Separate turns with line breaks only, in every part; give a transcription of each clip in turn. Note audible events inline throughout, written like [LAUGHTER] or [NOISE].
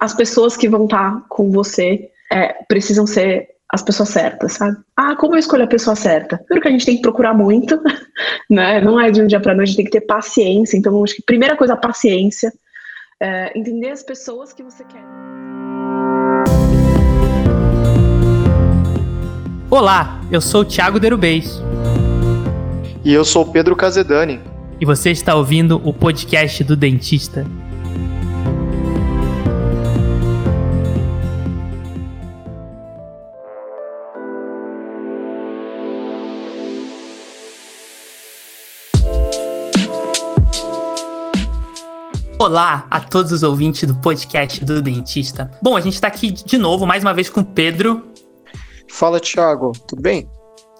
as pessoas que vão estar com você é, precisam ser as pessoas certas, sabe? Ah, como eu escolho a pessoa certa? Primeiro que a gente tem que procurar muito, [LAUGHS] né? Não é de um dia para noite, a gente tem que ter paciência. Então, acho que primeira coisa, a paciência. É, entender as pessoas que você quer.
Olá, eu sou o Thiago Derubês.
E eu sou o Pedro Casedani.
E você está ouvindo o podcast do Dentista. Olá a todos os ouvintes do podcast do Dentista. Bom, a gente está aqui de novo, mais uma vez com o Pedro.
Fala, Thiago, tudo bem?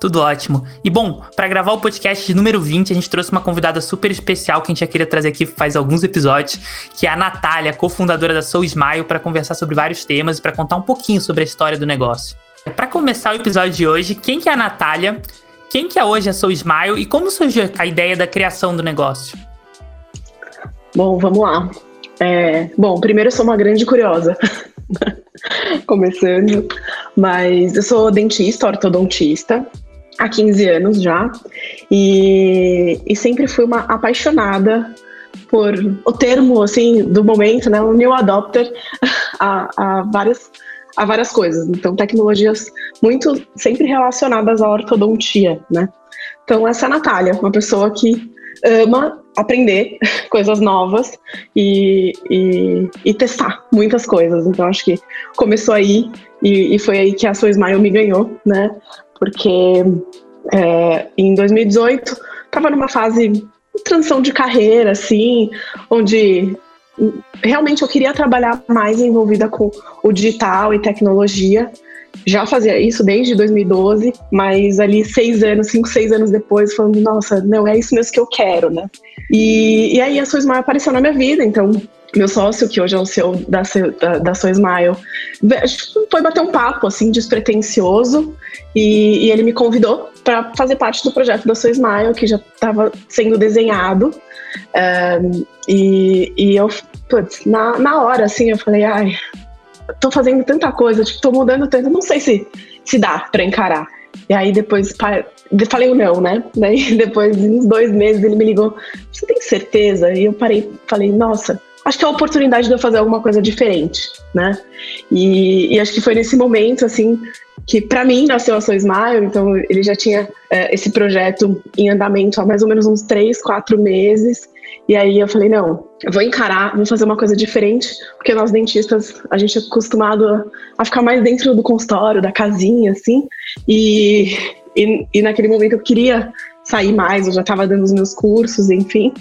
Tudo ótimo. E bom, para gravar o podcast número 20, a gente trouxe uma convidada super especial que a gente já queria trazer aqui faz alguns episódios, que é a Natália, cofundadora da Soul Smile, para conversar sobre vários temas e para contar um pouquinho sobre a história do negócio. Para começar o episódio de hoje, quem que é a Natália? Quem que é hoje a Soul Smile e como surgiu a ideia da criação do negócio?
Bom, vamos lá. É, bom, primeiro eu sou uma grande curiosa. [LAUGHS] Começando. Mas eu sou dentista, ortodontista, há 15 anos já. E, e sempre fui uma apaixonada por o termo, assim, do momento, né? O new adopter [LAUGHS] a, a várias a várias coisas. Então, tecnologias muito sempre relacionadas à ortodontia, né? Então, essa é a Natália, uma pessoa que ama aprender [LAUGHS] coisas novas e, e, e, testar muitas coisas. Então acho que começou aí e, e foi aí que a Sua Smile me ganhou, né? Porque é, em 2018 estava numa fase de transição de carreira, assim, onde realmente eu queria trabalhar mais envolvida com o digital e tecnologia já fazia isso desde 2012, mas ali seis anos, cinco, seis anos depois, falando, nossa, não, é isso mesmo que eu quero, né? E, e aí a Smile apareceu na minha vida, então meu sócio, que hoje é o seu da, da, da Soul Smile, foi bater um papo, assim, despretensioso, e, e ele me convidou para fazer parte do projeto da Soul Smile, que já estava sendo desenhado, um, e, e eu, putz, na, na hora, assim, eu falei, ai, tô fazendo tanta coisa, tipo, tô mudando tanto, não sei se, se dá para encarar. E aí depois falei o não, né? Daí [LAUGHS] depois de uns dois meses ele me ligou, você tem certeza? E eu parei, falei, nossa, acho que é a oportunidade de eu fazer alguma coisa diferente, né? E, e acho que foi nesse momento, assim, que para mim nasceu a Sou Smile, então ele já tinha é, esse projeto em andamento há mais ou menos uns três, quatro meses. E aí eu falei, não, eu vou encarar, vou fazer uma coisa diferente, porque nós dentistas, a gente é acostumado a ficar mais dentro do consultório, da casinha, assim, e, e, e naquele momento eu queria sair mais, eu já estava dando os meus cursos, enfim,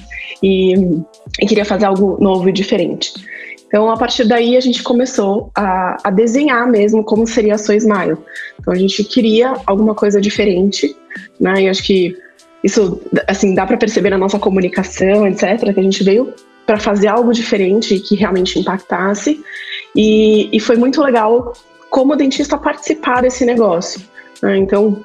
e, e, queria fazer algo novo e diferente. Então, a partir daí, a gente começou a, a desenhar mesmo como seria a sua Smile. Então, a gente queria alguma coisa diferente, né, e acho que isso, assim, dá para perceber na nossa comunicação, etc., que a gente veio para fazer algo diferente que realmente impactasse. E, e, foi muito legal como dentista participar desse negócio. Né? Então,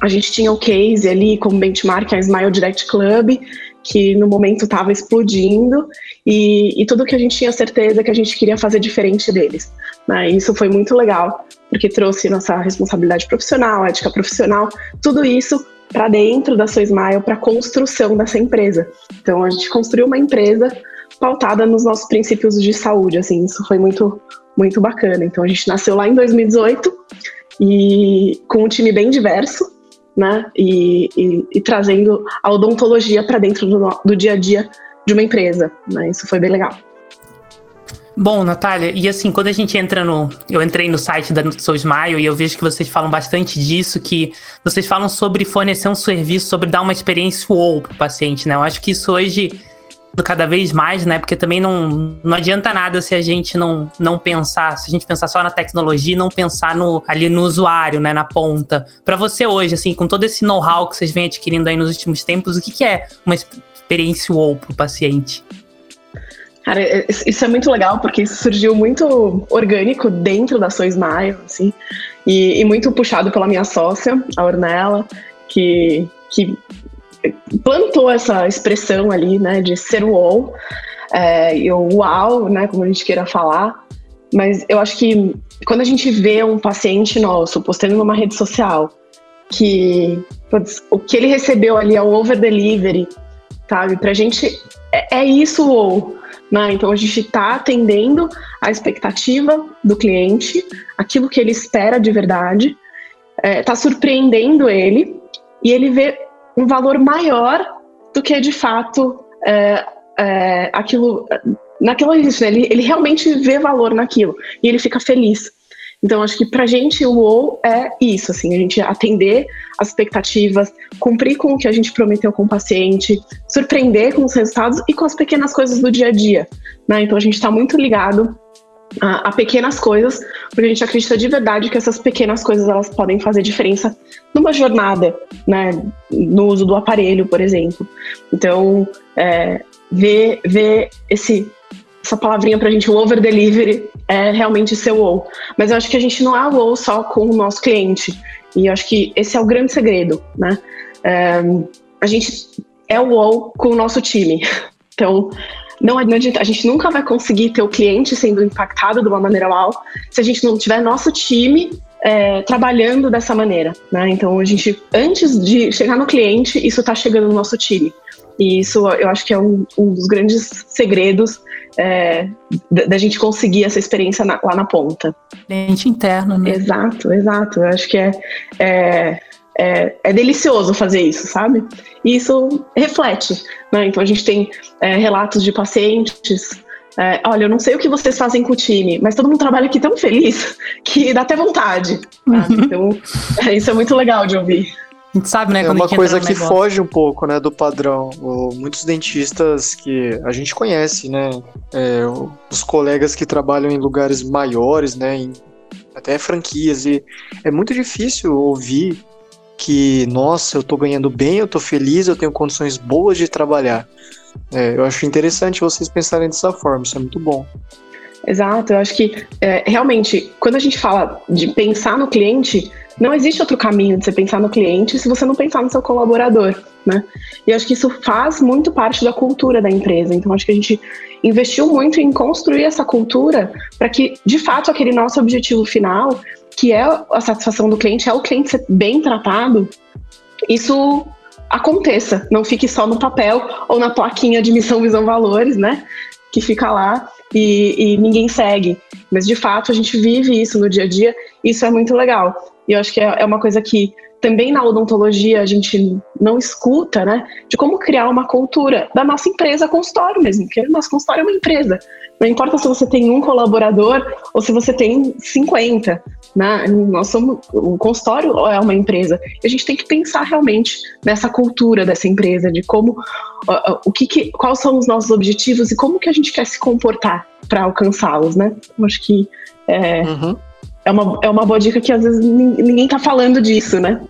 a gente tinha o case ali como benchmark, a Smile Direct Club, que no momento estava explodindo, e, e, tudo que a gente tinha certeza que a gente queria fazer diferente deles. Né? Isso foi muito legal, porque trouxe nossa responsabilidade profissional, ética profissional, tudo isso para dentro da sua Smile, para a construção dessa empresa. Então, a gente construiu uma empresa pautada nos nossos princípios de saúde, assim, isso foi muito, muito bacana. Então, a gente nasceu lá em 2018 e com um time bem diverso, né, e, e, e trazendo a odontologia para dentro do, do dia a dia de uma empresa, né, isso foi bem legal.
Bom, Natália, e assim, quando a gente entra no. Eu entrei no site da Soul Smile e eu vejo que vocês falam bastante disso, que vocês falam sobre fornecer um serviço, sobre dar uma experiência wow pro paciente, né? Eu acho que isso hoje, cada vez mais, né? Porque também não, não adianta nada se a gente não, não pensar, se a gente pensar só na tecnologia e não pensar no, ali no usuário, né? Na ponta. Para você hoje, assim, com todo esse know-how que vocês vêm adquirindo aí nos últimos tempos, o que, que é uma experiência wow pro paciente?
Cara, é, isso é muito legal, porque isso surgiu muito orgânico dentro da Sua Smile, assim, e, e, muito puxado pela minha sócia, a Ornella, que, que plantou essa expressão ali, né, de ser o é, e o uau, né, como a gente queira falar, Mas eu acho que quando a gente vê um paciente nosso postando numa rede social que putz, o que ele recebeu ali é o over delivery, sabe? Pra gente é, é isso ou né? Então a gente está atendendo a expectativa do cliente, aquilo que ele espera de verdade, está é, tá surpreendendo ele e ele vê um valor maior do que de fato é, é, aquilo naquilo existe, né? ele, ele realmente vê valor naquilo e ele fica feliz. Então, acho que pra gente o WoW é isso, assim, a gente atender as expectativas, cumprir com o que a gente prometeu com o paciente, surpreender com os resultados e com as pequenas coisas do dia a dia. Né? Então, a gente está muito ligado a, a, pequenas coisas, porque a gente acredita de verdade que essas pequenas coisas elas podem fazer diferença numa jornada, né? No uso do aparelho, por exemplo. Então, é, ver, ver esse essa palavrinha pra gente, o over delivery, é realmente ser wow. Mas eu acho que a gente não é wow só com o nosso cliente. E eu acho que esse é o grande segredo, né? É, a gente é wow com o nosso time. [LAUGHS] Então, não adianta, a gente nunca vai conseguir ter o cliente sendo impactado de uma maneira mal se a gente não tiver nosso time é, trabalhando dessa maneira, né? Então, a gente, antes de chegar no cliente, isso está chegando no nosso time. E isso eu acho que é um, um dos grandes segredos é, da, gente conseguir essa experiência na, lá na ponta.
Cliente interno, né?
Exato, exato. Eu acho que é, é, é, é, delicioso fazer isso, sabe? E isso reflete. Né? Então a gente tem é, relatos de pacientes. É, olha, eu não sei o que vocês fazem com o time, mas todo mundo trabalha aqui tão feliz [LAUGHS] que dá até vontade. Uhum. Então, é, isso é muito legal de ouvir.
A gente sabe, né?
É uma coisa que negócio. foge um pouco, né, do padrão. O, muitos dentistas que a gente conhece, né? É, os colegas que trabalham em lugares maiores, né? Em, até franquias. E é muito difícil ouvir que, nossa, eu tô ganhando bem, eu tô feliz, eu tenho condições boas de trabalhar. É, eu acho interessante vocês pensarem dessa forma, isso é muito bom.
Exato, eu acho que é, realmente, quando a gente fala de pensar no cliente, não existe outro caminho de você pensar no cliente se você não pensar no seu colaborador, né? E acho que isso faz muito parte da cultura da empresa. Então, acho que a gente investiu muito em construir essa cultura para que, de fato, aquele nosso objetivo final, que é a satisfação do cliente, é o cliente ser bem tratado, isso aconteça, não fique só no papel ou na plaquinha de missão, visão, valores, né? Que fica lá e, e ninguém segue. Mas de fato a gente vive isso no dia a dia, isso é muito legal. E eu acho que é, é uma coisa que também na odontologia a gente não escuta, né? De como criar uma cultura da nossa empresa consultório mesmo, porque nosso consultório é uma empresa. Não importa se você tem um colaborador ou se você tem 50. Né? Nós somos, o consultório é uma empresa. A gente tem que pensar realmente nessa cultura dessa empresa, de como o que, que quais são os nossos objetivos e como que a gente quer se comportar para alcançá-los, né? Eu acho que é, uhum é uma, é uma boa dica que às vezes ninguém tá falando disso, né?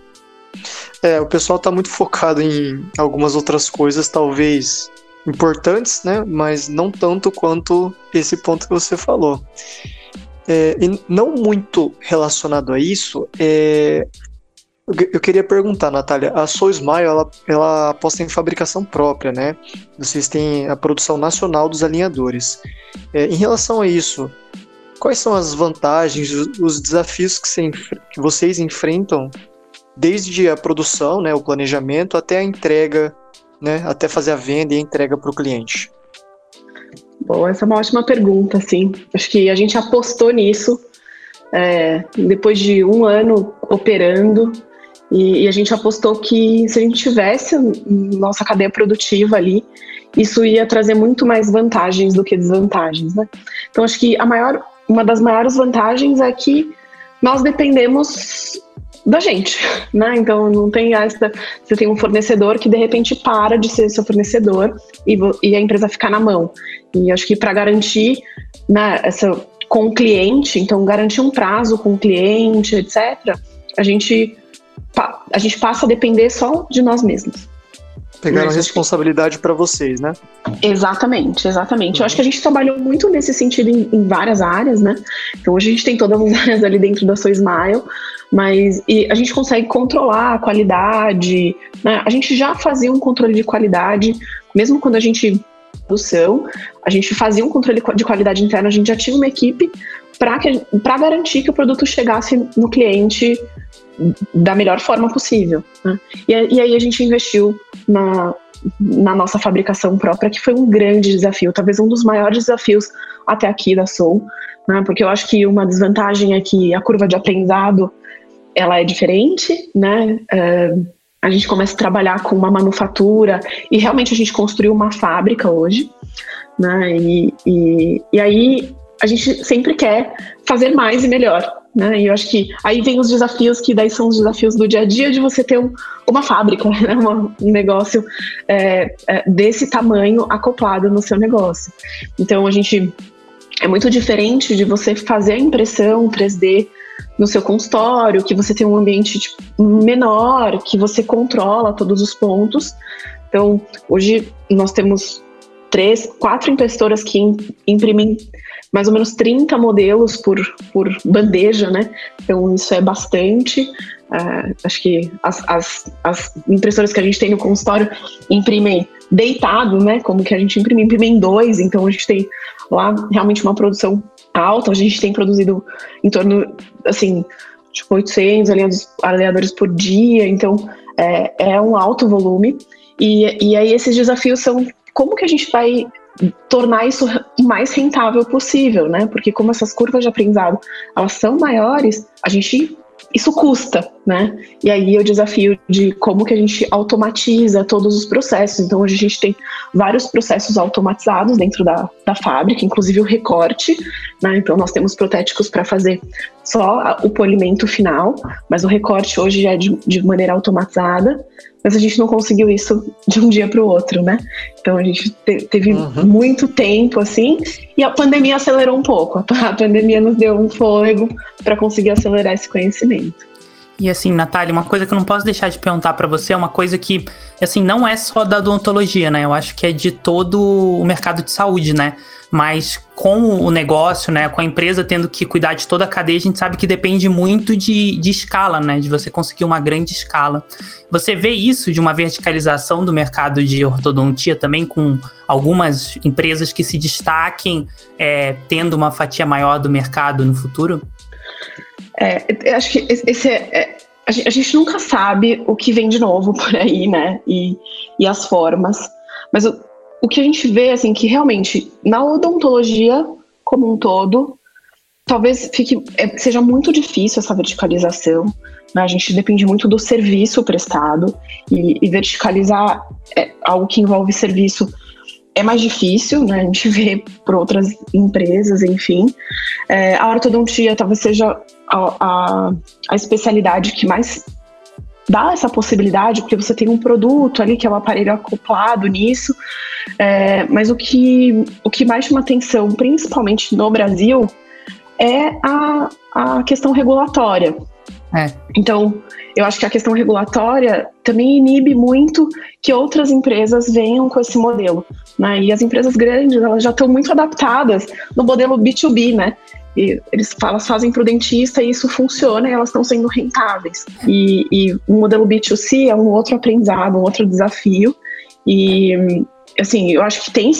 É, o pessoal tá muito focado em algumas outras coisas, talvez importantes, né? Mas não tanto quanto esse ponto que você falou. É, e não muito relacionado a isso, é, eu queria perguntar, Natália, a Soul Smile, ela, ela aposta em fabricação própria, né? Vocês têm a produção nacional dos alinhadores. É, em relação a isso, Quais são as vantagens, os desafios que, que vocês enfrentam desde a produção, né, o planejamento, até a entrega, né, até fazer a venda e a entrega para o cliente?
Bom, essa é uma ótima pergunta, sim. Acho que a gente apostou nisso é, depois de um ano operando e, e, a gente apostou que se a gente tivesse nossa cadeia produtiva ali, isso ia trazer muito mais vantagens do que desvantagens, né? Então acho que a maior uma das maiores vantagens é que nós dependemos da gente, né? Então não tem essa. Você tem um fornecedor que de repente para de ser seu fornecedor e, e a empresa ficar na mão. E acho que para garantir né, essa com o cliente, então garantir um prazo com o cliente, etc. A gente a gente passa a depender só de nós mesmos.
Pegaram a responsabilidade para vocês, né?
Exatamente, exatamente. Uhum. Eu acho que a gente trabalhou muito nesse sentido em, em, várias áreas, né? Então hoje a gente tem todas as [LAUGHS] áreas ali dentro da sua Smile, mas e a gente consegue controlar a qualidade, né? A gente já fazia um controle de qualidade, mesmo quando a gente produção, a gente fazia um controle de qualidade interna, a gente já tinha uma equipe para garantir que o produto chegasse no cliente da melhor forma possível. Né? E, e, aí a gente investiu na, na nossa fabricação própria, que foi um grande desafio, talvez um dos maiores desafios até aqui da Soul, né? porque eu acho que uma desvantagem é que a curva de aprendizado ela é diferente, né? É, a gente começa a trabalhar com uma manufatura e realmente a gente construiu uma fábrica hoje, né? E, e, e aí a gente sempre quer fazer mais e melhor, né? E eu acho que aí vem os desafios que daí são os desafios do dia a dia de você ter um, uma fábrica, [LAUGHS] né? um negócio é, é, desse tamanho acoplado no seu negócio. Então a gente é muito diferente de você fazer a impressão 3D no seu consultório, que você tem um ambiente tipo, menor, que você controla todos os pontos. Então hoje nós temos três, quatro impressoras que imprimem mais ou menos 30 modelos por, por bandeja, né? Então isso é bastante. Uh, acho que as, as, as, impressoras que a gente tem no consultório imprimem deitado, né? Como que a gente imprime, imprimem dois, então a gente tem lá realmente uma produção alta. A gente tem produzido em torno, assim, tipo 800 aliadores por dia, então é, é um alto volume. E, e aí esses desafios são como que a gente vai tornar isso o mais rentável possível, né? Porque como essas curvas de aprendizado elas são maiores, a gente isso custa, né? E aí o desafio de como que a gente automatiza todos os processos. Então hoje a gente tem vários processos automatizados dentro da, da fábrica, inclusive o recorte, né? Então nós temos protéticos para fazer só o polimento final, mas o recorte hoje já é de, de maneira automatizada mas a gente não conseguiu isso de um dia para o outro, né? Então a gente te, teve uhum. muito tempo assim, e a pandemia acelerou um pouco. A pandemia nos deu um fôlego para conseguir acelerar esse conhecimento.
E assim, Natália, uma coisa que eu não posso deixar de perguntar para você é uma coisa que, assim, não é só da odontologia, né? Eu acho que é de todo o mercado de saúde, né? Mas com o negócio, né, com a empresa tendo que cuidar de toda a cadeia, a gente sabe que depende muito de, de escala, né, de você conseguir uma grande escala. Você vê isso de uma verticalização do mercado de ortodontia também, com algumas empresas que se destaquem é, tendo uma fatia maior do mercado no futuro?
É, acho que esse é, é a, gente, a gente nunca sabe o que vem de novo [LAUGHS] por aí, né, e, e as formas. Mas o, o que a gente vê, assim, que realmente na odontologia como um todo, talvez fique, é, seja muito difícil essa verticalização. Né? A gente depende muito do serviço prestado e, e verticalizar é algo que envolve serviço é mais difícil, né? A gente vê por outras empresas, enfim. É, a ortodontia talvez seja a, a, a especialidade que mais dá essa possibilidade, porque você tem um produto ali que é o um aparelho acoplado nisso. É, mas o que, o que mais chama atenção, principalmente no Brasil, é a, a questão regulatória. É. Então, eu acho que a questão regulatória também inibe muito que outras empresas venham com esse modelo. Né? E as empresas grandes, elas já estão muito adaptadas no modelo B2B, né? E eles elas fazem para o dentista e isso funciona e elas estão sendo rentáveis. E, e o modelo B2C é um outro aprendizado, um outro desafio. E assim, eu acho que tem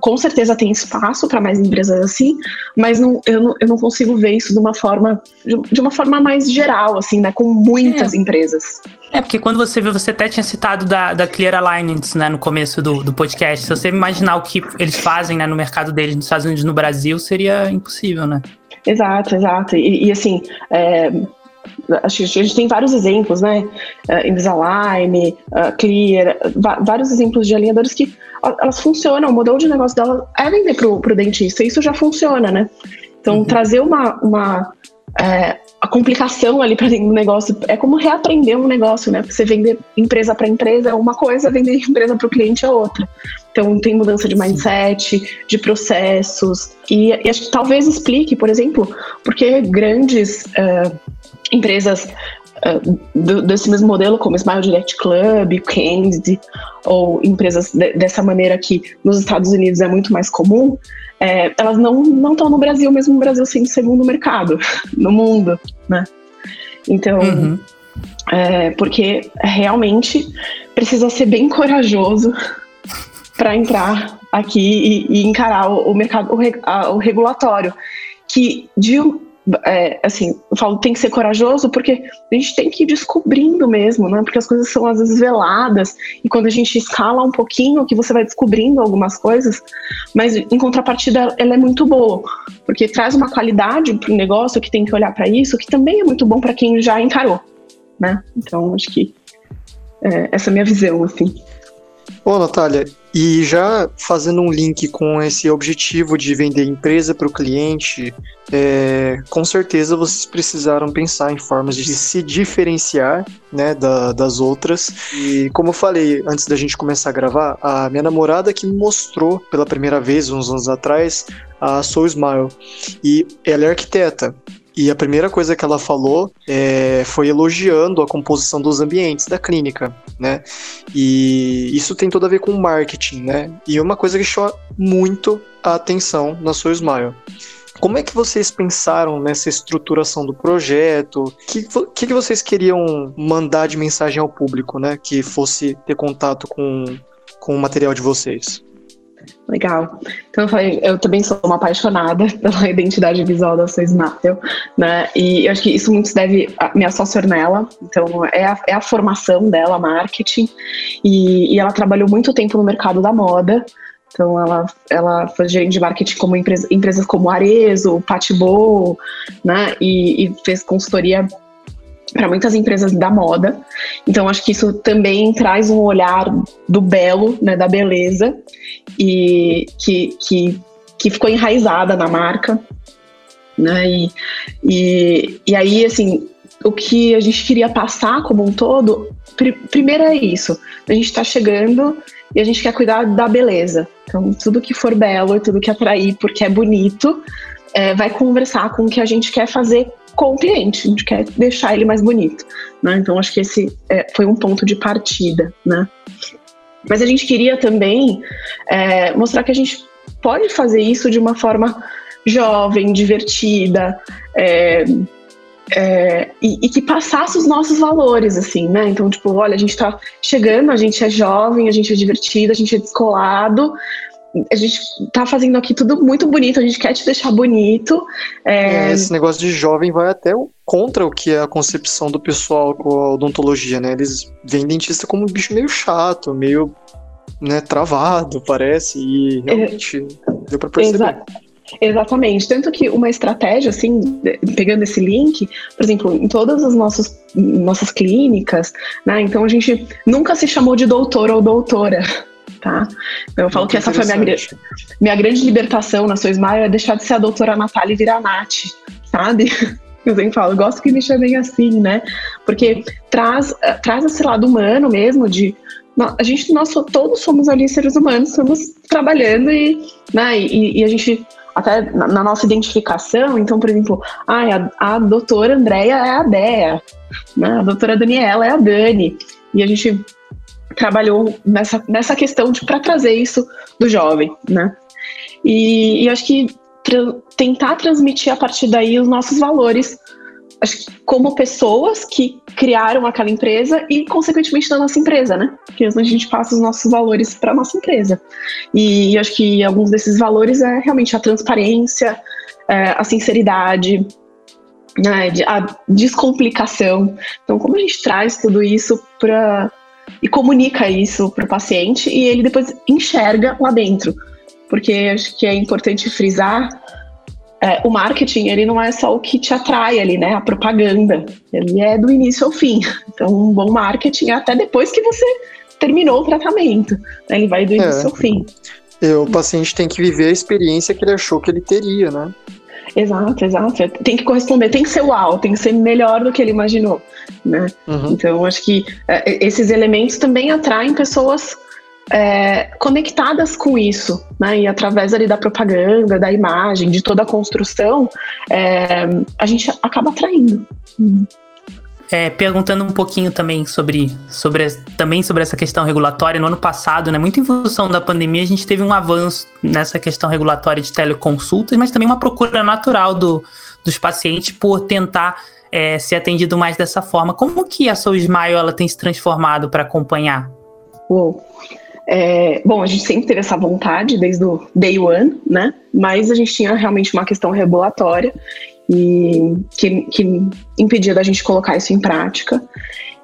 com certeza tem espaço para mais empresas assim, mas não, eu, não, eu não consigo ver isso de uma forma de, uma forma mais geral, assim, né, com muitas é. empresas.
É, porque quando você vê, você até tinha citado da, da Clear Alignments, né, no começo do, do podcast. Se você imaginar o que eles fazem, né, no mercado deles, nos Estados Unidos no Brasil, seria impossível, né?
Exato, exato. E, e assim, é, acho que a gente tem vários exemplos, né? Uh, Invisalign, uh, Clear, vários exemplos de alinhadores que elas funcionam, o modelo de negócio dela é vender pro, pro dentista, isso já funciona, né? Então, uhum. trazer uma, uma é, a complicação ali para dentro do negócio é como reaprender um negócio, né? Você vender empresa para empresa é uma coisa, vender [LAUGHS] empresa para o cliente é outra. Então, tem mudança de mindset, de processos. E, e, acho que talvez explique, por exemplo, porque grandes uh, empresas uh, do, desse mesmo modelo, como Smile Direct Club, Candy, ou empresas de, dessa maneira que nos Estados Unidos é muito mais comum, é, elas não estão no Brasil, mesmo o Brasil sendo segundo mercado [LAUGHS] no mundo, né? Então, uhum. é, porque realmente precisa ser bem corajoso [LAUGHS] para entrar aqui e, e encarar o, o mercado, o, a, o regulatório que de é, assim, eu falo tem que ser corajoso porque a gente tem que ir descobrindo mesmo, né? Porque as coisas são às vezes veladas e quando a gente escala um pouquinho, que você vai descobrindo algumas coisas, mas em contrapartida ela é muito boa, porque traz uma qualidade para o negócio que tem que olhar para isso, que também é muito bom para quem já encarou, né? Então acho que é, essa é a minha visão, assim.
Ô, Natália, e já fazendo um link com esse objetivo de vender empresa para o cliente, é, com certeza vocês precisaram pensar em formas de se diferenciar né, da, das outras. E como eu falei antes da gente começar a gravar, a minha namorada que me mostrou pela primeira vez, uns anos atrás, a Soul Smile. E ela é arquiteta. E a primeira coisa que ela falou é, foi elogiando a composição dos ambientes da clínica, né? E isso tem tudo a ver com marketing, né? E uma coisa que chama muito a atenção na sua Smile. Como é que vocês pensaram nessa estruturação do projeto? O que, que, que vocês queriam mandar de mensagem ao público, né? Que fosse ter contato com, com o material de vocês?
Legal. Então eu falei, eu também sou uma apaixonada [LAUGHS] pela identidade visual da sua Snappel, né? E eu acho que isso muito se deve a minha sócia nela. Então é a, é a formação dela, marketing, e, e ela trabalhou muito tempo no mercado da moda. Então ela, ela foi gerente de marketing como empresa, empresas como Arezo, Patibou, né? E, e fez consultoria para muitas empresas da moda. Então acho que isso também traz um olhar do belo, né, da beleza e que, que, que ficou enraizada na marca, né? E, e, e aí assim o que a gente queria passar como um todo, pr primeiro é isso. A gente está chegando e a gente quer cuidar da beleza. Então, tudo que for belo tudo que atrair porque é bonito, é, vai conversar com o que a gente quer fazer com o cliente, a gente quer deixar ele mais bonito, né? Então acho que esse é, foi um ponto de partida, né? Mas a gente queria também é, mostrar que a gente pode fazer isso de uma forma jovem, divertida, é, é, e, e, que passasse os nossos valores, assim, né? Então, tipo, olha, a gente tá chegando, a gente é jovem, a gente é divertido, a gente é descolado, a gente tá fazendo aqui tudo muito bonito, a gente quer te deixar bonito.
É... É, esse negócio de jovem vai até contra o que é a concepção do pessoal com a odontologia, né? Eles veem dentista como um bicho meio chato, meio né, travado, parece, e realmente é... deu pra perceber. Exa
Exatamente. Tanto que uma estratégia, assim, pegando esse link, por exemplo, em todas as nossas, nossas clínicas, né? Então a gente nunca se chamou de doutor ou doutora tá? Então, eu falo Muito que essa foi minha, minha grande libertação na sua Smile é deixar de ser a doutora Natália e virar a Nath, sabe? [LAUGHS] Eu sempre falo, eu gosto que me chamem assim, né? Porque traz, traz esse lado humano mesmo de a gente, nós todos somos ali seres humanos, estamos trabalhando e, né, e, e a gente até na, na, nossa identificação, então, por exemplo, ah, a, a doutora Andréia é a Dea, né, a doutora Daniela é a Dani, e a gente trabalhou nessa, nessa questão de para trazer isso do jovem, né? E, e acho que tra tentar transmitir a partir daí os nossos valores, acho que como pessoas que criaram aquela empresa e consequentemente da nossa empresa, né? Porque a gente passa os nossos valores para nossa empresa. E, e acho que alguns desses valores é realmente a transparência, é, a sinceridade, né, a descomplicação. Então, como a gente traz tudo isso para e comunica isso para o paciente e ele depois enxerga lá dentro. Porque acho que é importante frisar é, o marketing ele não é só o que te atrai ali, né? A propaganda. Ele é do início ao fim. Então, um bom marketing é até depois que você terminou o tratamento. Né? Ele vai do início é. ao fim.
E o paciente tem que viver a experiência que ele achou que ele teria, né?
Exato, exato. Tem que corresponder, tem que ser uau, tem que ser melhor do que ele imaginou, né? Uhum. Então, acho que é, esses elementos também atraem pessoas é, conectadas com isso, né? E através ali da propaganda, da imagem, de toda a construção, é, a gente acaba atraindo. Uhum.
É, perguntando um pouquinho também sobre, sobre, também sobre essa questão regulatória, no ano passado, né, muito em função da pandemia, a gente teve um avanço nessa questão regulatória de teleconsultas, mas também uma procura natural do, dos pacientes por tentar é, ser atendido mais dessa forma. Como que a Soul Smile ela tem se transformado para acompanhar?
Uou. É, bom, a gente sempre teve essa vontade desde o day one, né? Mas a gente tinha realmente uma questão regulatória e que, que impedia da gente colocar isso em prática.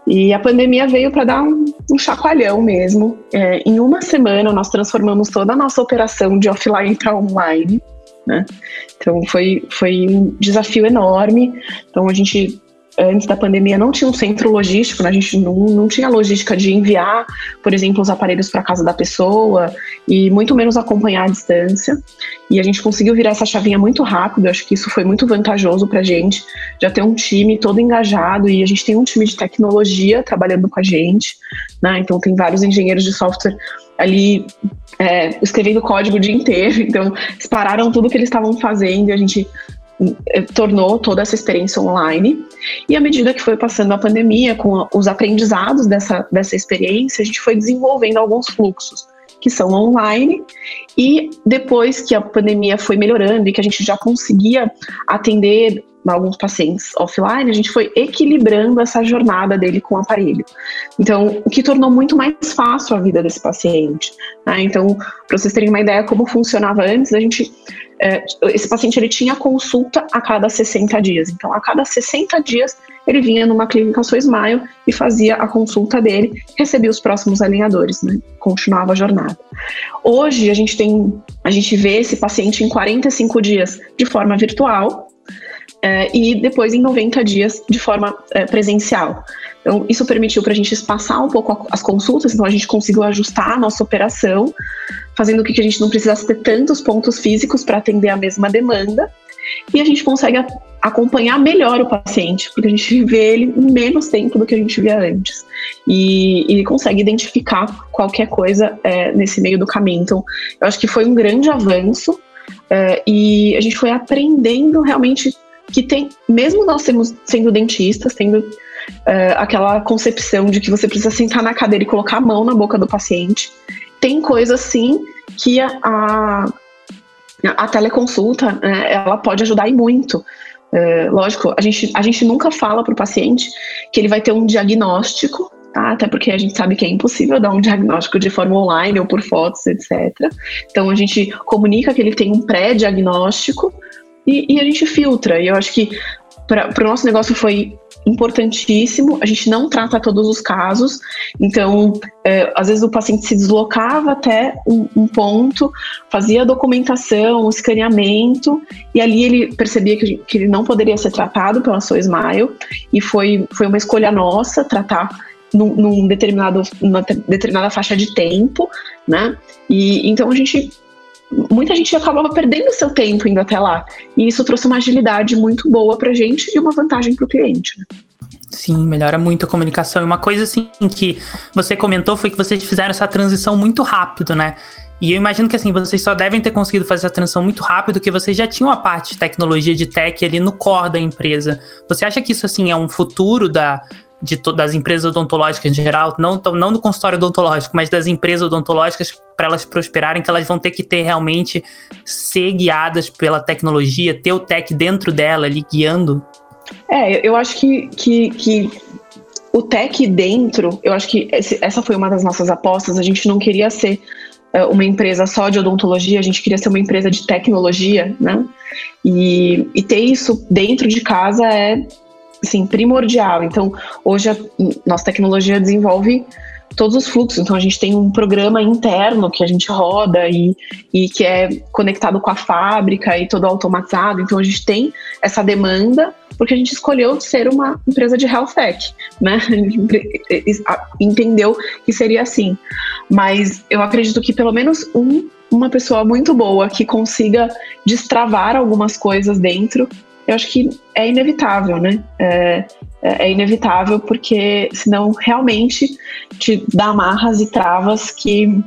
E a pandemia veio para dar um, um, chacoalhão mesmo. É, em uma semana, nós transformamos toda a nossa operação de offline para online. Né? Então, foi, foi um desafio enorme. Então, a gente antes da pandemia não tinha um centro logístico, né? a gente não, não tinha logística de enviar, por exemplo, os aparelhos para casa da pessoa e muito menos acompanhar a distância. E a gente conseguiu virar essa chavinha muito rápido, acho que isso foi muito vantajoso para a gente, já ter um time todo engajado e a gente tem um time de tecnologia trabalhando com a gente, né? então tem vários engenheiros de software ali é, escrevendo código o dia inteiro, [LAUGHS] então eles pararam tudo que eles estavam fazendo e a gente tornou toda essa experiência online. E à medida que foi passando a pandemia, com os aprendizados dessa, dessa experiência, a gente foi desenvolvendo alguns fluxos que são online. E depois que a pandemia foi melhorando e que a gente já conseguia atender alguns pacientes offline, a gente foi equilibrando essa jornada dele com o aparelho. Então, o que tornou muito mais fácil a vida desse paciente. Né? Então, para vocês terem uma ideia como funcionava antes, a gente é, esse paciente ele tinha consulta a cada 60 dias. Então, a cada 60 dias, ele vinha numa clínica Sou Smile e fazia a consulta dele, recebia os próximos alinhadores, né? Continuava a jornada. Hoje, a gente tem, a gente vê esse paciente em 45 dias de forma virtual, é, e depois em 90 dias de forma é, presencial. Então, isso permitiu para a gente espaçar um pouco as consultas, então a gente conseguiu ajustar a nossa operação, fazendo com que a gente não precisasse ter tantos pontos físicos para atender a mesma demanda, e a gente consegue acompanhar melhor o paciente, porque a gente [LAUGHS] vê ele em menos tempo do que a gente via antes. E, e consegue identificar qualquer coisa é, nesse meio do caminho. Então, eu acho que foi um grande avanço. É, e a gente foi aprendendo realmente que tem, mesmo nós temos, sendo dentistas, tendo uh, aquela concepção de que você precisa sentar na cadeira e colocar a mão na boca do paciente, tem coisas sim que a, a, a teleconsulta né, ela pode ajudar e muito. Uh, lógico, a gente, a gente nunca fala para o paciente que ele vai ter um diagnóstico, tá? até porque a gente sabe que é impossível dar um diagnóstico de forma online ou por fotos, etc. Então a gente comunica que ele tem um pré-diagnóstico e, e a gente filtra. E eu acho que para o nosso negócio foi importantíssimo. A gente não trata todos os casos, então é, às vezes o paciente se deslocava até um, um, ponto, fazia a documentação, o escaneamento, e ali ele percebia que, que ele não poderia ser tratado pela sua Smile, e foi, foi uma escolha nossa tratar num, num determinado, numa determinada faixa de tempo, né? E então a gente muita gente acabava perdendo seu tempo indo até lá. E isso trouxe uma agilidade muito boa para a gente e uma vantagem para o cliente. Né?
Sim, melhora muito a comunicação. E uma coisa assim que você comentou foi que vocês fizeram essa transição muito rápido, né? E eu imagino que assim, vocês só devem ter conseguido fazer essa transição muito rápido, porque vocês já tinham a parte de tecnologia de tech ali no core da empresa. Você acha que isso assim é um futuro da, de das empresas odontológicas em geral, não, não do consultório odontológico, mas das empresas odontológicas, para elas prosperarem, que elas vão ter que ter realmente ser guiadas pela tecnologia, ter o tech dentro dela ali guiando?
É, eu acho que, que, que o tech dentro, eu acho que esse, essa foi uma das nossas apostas, a gente não queria ser uh, uma empresa só de odontologia, a gente queria ser uma empresa de tecnologia, né? E, e ter isso dentro de casa é assim, primordial. Então, hoje a nossa tecnologia desenvolve todos os fluxos. Então, a gente tem um programa interno que a gente roda e, e que é conectado com a fábrica e todo automatizado. Então, a gente tem essa demanda porque a gente escolheu ser uma empresa de health tech, né? [LAUGHS] Entendeu que seria assim. Mas eu acredito que pelo menos um, uma pessoa muito boa que consiga destravar algumas coisas dentro eu acho que é inevitável, né? É, é, é inevitável porque senão realmente te dá amarras e travas que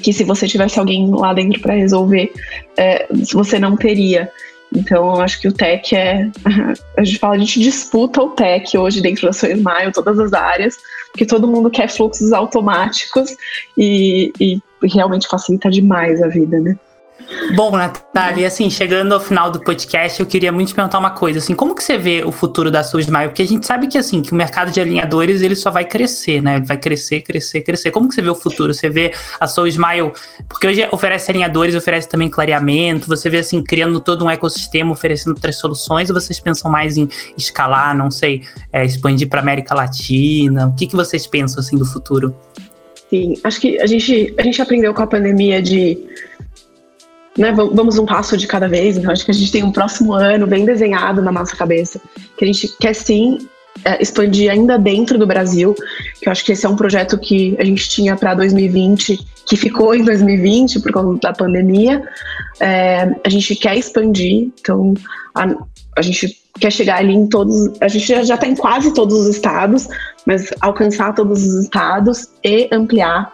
que se você tivesse alguém lá dentro para resolver, é, você não teria. Então, eu acho que o tech é. [LAUGHS] A gente fala, a gente disputa o tech hoje dentro da sua Smile, todas as áreas, porque todo mundo quer fluxos automáticos e, e realmente facilita demais a vida, né?
Bom, Natália, assim, chegando ao final do podcast, eu queria muito te perguntar uma coisa, assim, como que você vê o futuro da Soul Smile? Porque a gente sabe que, assim, que o mercado de alinhadores, ele só vai crescer, né? Ele vai crescer, crescer, crescer. Como que você vê o futuro? Você vê a Soul Smile, porque hoje oferece alinhadores, oferece também clareamento, você vê, assim, criando todo um ecossistema, oferecendo outras soluções, ou vocês pensam mais em escalar, não sei, é, expandir para América Latina? O que, que vocês pensam, assim, do futuro?
Sim, acho que a gente, a gente aprendeu com a pandemia de né, vamos um passo de cada vez. Então, acho que a gente tem um próximo ano bem desenhado na nossa cabeça, que a gente quer sim é, expandir ainda dentro do Brasil, que eu acho que esse é um projeto que a gente tinha para 2020, que ficou em 2020 por conta da pandemia. É, a gente quer expandir, então a, a gente quer chegar ali em todos, a gente já está em quase todos os estados, mas alcançar todos os estados e ampliar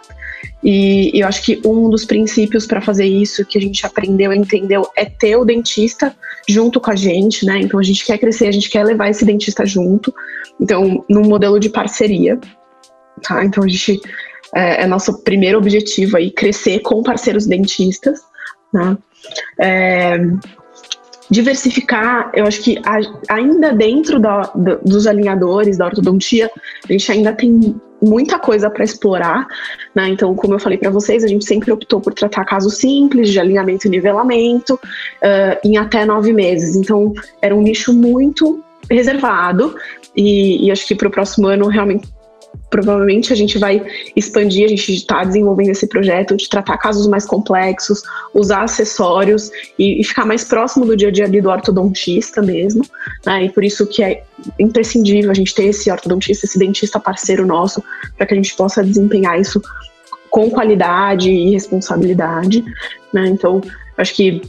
e eu acho que um dos princípios para fazer isso que a gente aprendeu entendeu é ter o dentista junto com a gente, né? Então a gente quer crescer, a gente quer levar esse dentista junto. Então, num modelo de parceria, tá? Então a gente é, é nosso primeiro objetivo aí crescer com parceiros dentistas, né? É, diversificar, eu acho que a, ainda dentro da, da, dos alinhadores da ortodontia, a gente ainda tem muita coisa para explorar, né? Então, como eu falei para vocês, a gente sempre optou por tratar casos simples de alinhamento e nivelamento uh, em até nove meses. Então, era um nicho muito reservado e, e acho que para o próximo ano realmente provavelmente a gente vai expandir, a gente está desenvolvendo esse projeto de tratar casos mais complexos, usar acessórios e, e, ficar mais próximo do dia a dia do ortodontista mesmo, né? E por isso que é imprescindível a gente ter esse ortodontista, esse dentista parceiro nosso, para que a gente possa desempenhar isso com qualidade e responsabilidade, né? Então, acho que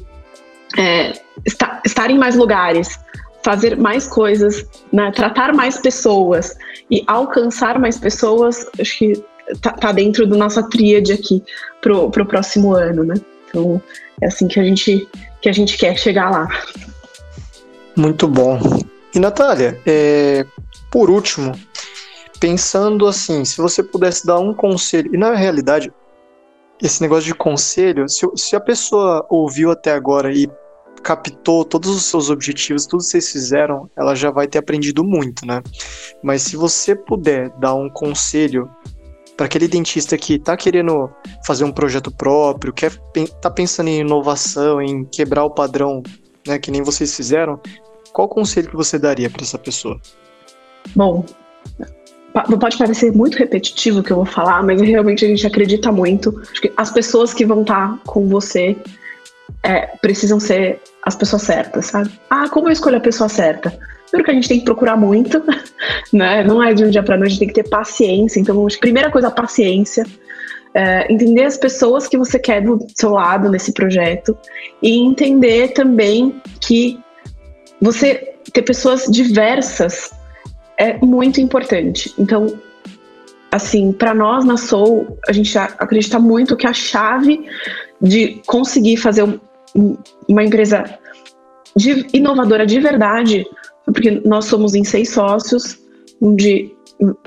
é, estar, estar em mais lugares, fazer mais coisas, né, tratar mais pessoas e alcançar mais pessoas, acho que tá, tá dentro da nossa tríade aqui pro, pro próximo ano, né? Então é assim que a gente que a gente quer chegar lá.
Muito bom. E Natália, é, por último, pensando assim, se você pudesse dar um conselho, e na realidade, esse negócio de conselho, se, se a pessoa ouviu até agora e captou todos os seus objetivos, tudo que vocês fizeram, ela já vai ter aprendido muito, né? Mas se você puder dar um conselho para aquele dentista que está querendo fazer um projeto próprio, quer tá pensando em inovação, em quebrar o padrão, né, que nem vocês fizeram, qual conselho que você daria para essa pessoa?
Bom, pode parecer muito repetitivo o que eu vou falar, mas realmente a gente acredita muito. Acho que as pessoas que vão estar tá com você é, precisam ser as pessoas certas, sabe? Ah, como eu escolho a pessoa certa? Primeiro que a gente tem que procurar muito, [LAUGHS] né? Não é de um dia para noite, a gente tem que ter paciência. Então, primeira coisa, paciência. É, entender as pessoas que você quer do seu lado nesse projeto e entender também que você ter pessoas diversas é muito importante. Então, assim, para nós na Soul, a gente acredita muito que a chave de conseguir fazer uma empresa de, inovadora de verdade, porque nós somos em seis sócios, de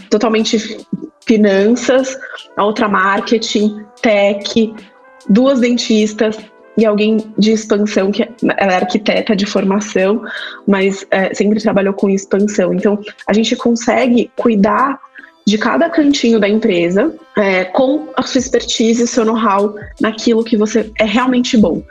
totalmente finanças, a outra marketing, tech, duas dentistas e alguém de expansão, que ela é arquiteta de formação, mas é, sempre trabalhou com expansão. Então, a gente consegue cuidar de cada cantinho da empresa é, com a sua expertise, seu know-how naquilo que você é realmente bom.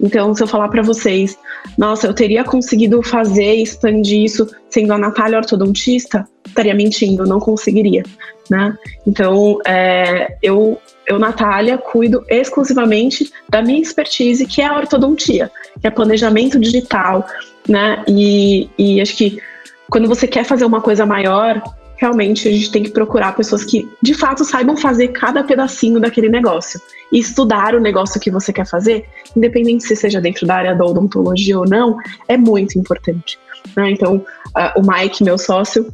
Então, se eu falar para vocês, nossa, eu teria conseguido fazer e expandir isso sendo a Natália ortodontista, estaria mentindo, não conseguiria, né? Então, é, eu, eu, Natália, cuido exclusivamente da minha expertise, que é a ortodontia, que é planejamento digital, né? E, e acho que quando você quer fazer uma coisa maior, realmente a gente tem que procurar pessoas que de fato saibam fazer cada pedacinho daquele negócio e estudar o negócio que você quer fazer, independente se seja dentro da área da odontologia ou não, é muito importante. Né? Então, uh, o Mike, meu sócio,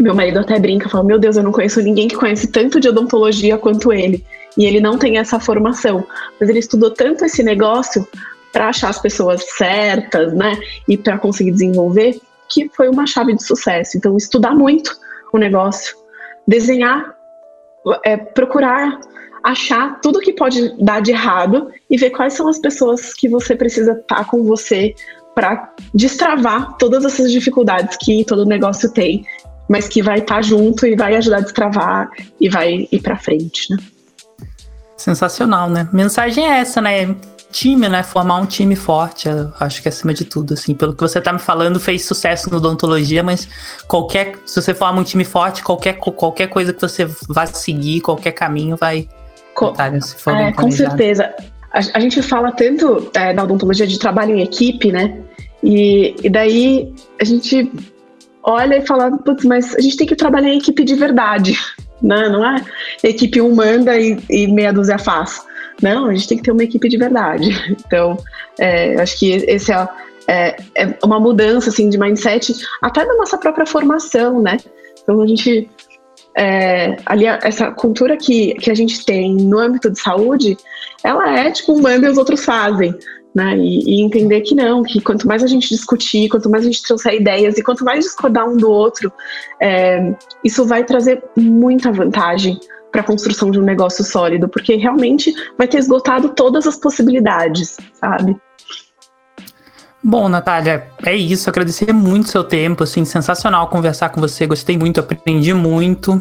meu marido até brinca, fala: Meu Deus, eu não conheço ninguém que conhece tanto de odontologia quanto ele. E ele não tem essa formação, mas ele estudou tanto esse negócio para achar as pessoas certas, né? E para conseguir desenvolver, que foi uma chave de sucesso. Então, estudar muito o negócio, desenhar, é, procurar achar tudo que pode dar de errado e ver quais são as pessoas que você precisa estar com você para destravar todas essas dificuldades que todo negócio tem, mas que vai estar junto e vai ajudar a destravar e vai ir para frente, né?
Sensacional, né? Mensagem é essa, né? Time, né? Formar um time forte, acho que acima de tudo, assim. Pelo que você tá me falando, fez sucesso no odontologia, mas qualquer, se você formar um time forte, qualquer, qualquer coisa que você vá seguir, qualquer caminho vai.
Co tá, se for é, com certeza. A, a, gente fala tanto é, na odontologia de trabalho em equipe, né? E, e daí a gente olha e fala, putz, mas a gente tem que trabalhar em equipe de verdade, [LAUGHS] né? Não é equipe um manda e, e meia dúzia faz. Não, a gente tem que ter uma equipe de verdade. [LAUGHS] Então, é, acho que esse é, é, é, uma mudança assim, de mindset, até da nossa própria formação, né? Então, a gente. É, ali, essa cultura que, que a gente tem no âmbito de saúde, ela é tipo um bando e os outros fazem. Né? E, e, entender que não, que quanto mais a gente discutir, quanto mais a gente trouxer ideias e quanto mais discordar um do outro, é, isso vai trazer muita vantagem para a construção de um negócio sólido, porque realmente vai ter esgotado todas as possibilidades, sabe?
Bom, Natália, é isso. Agradecer muito seu tempo, assim, sensacional conversar com você. Gostei muito, aprendi muito.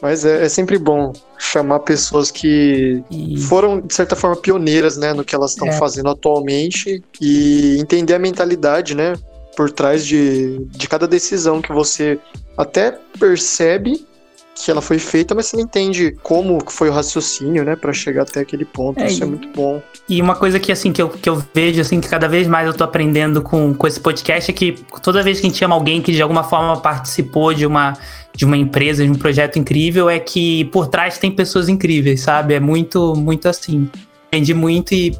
Mas é, é sempre bom chamar pessoas que e... foram, de certa forma, pioneiras, né, no que elas estão é. fazendo atualmente e entender a mentalidade, né, por trás de, de cada decisão que você até percebe que ela foi feita, mas você não entende como foi o raciocínio, né, para chegar até aquele ponto. É, Isso é muito bom.
E uma coisa que assim que eu, que eu vejo assim que cada vez mais eu tô aprendendo com, com esse podcast é que toda vez que a gente chama alguém que de alguma forma participou de uma de uma empresa, de um projeto incrível, é que por trás tem pessoas incríveis, sabe? É muito muito assim. Aprendi muito e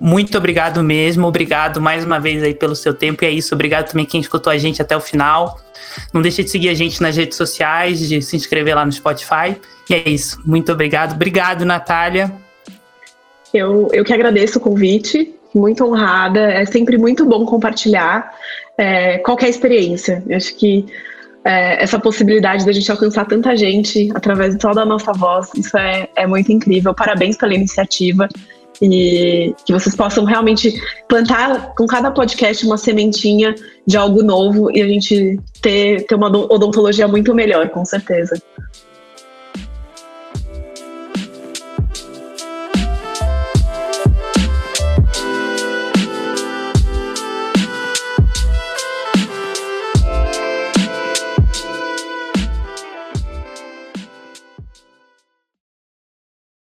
muito obrigado mesmo. Obrigado mais uma vez aí pelo seu tempo. E é isso. Obrigado também quem escutou a gente até o final. Não deixe de seguir a gente nas redes sociais, de se inscrever lá no Spotify. E é isso. Muito obrigado. Obrigado, Natália.
Eu, eu que agradeço o convite. Muito honrada. É sempre muito bom compartilhar é, qualquer experiência. Eu acho que é, essa possibilidade da gente alcançar tanta gente através só da nossa voz, isso é, é muito incrível. Parabéns pela iniciativa e que vocês possam realmente plantar com cada podcast uma sementinha de algo novo e a gente ter, ter uma odontologia muito melhor, com certeza.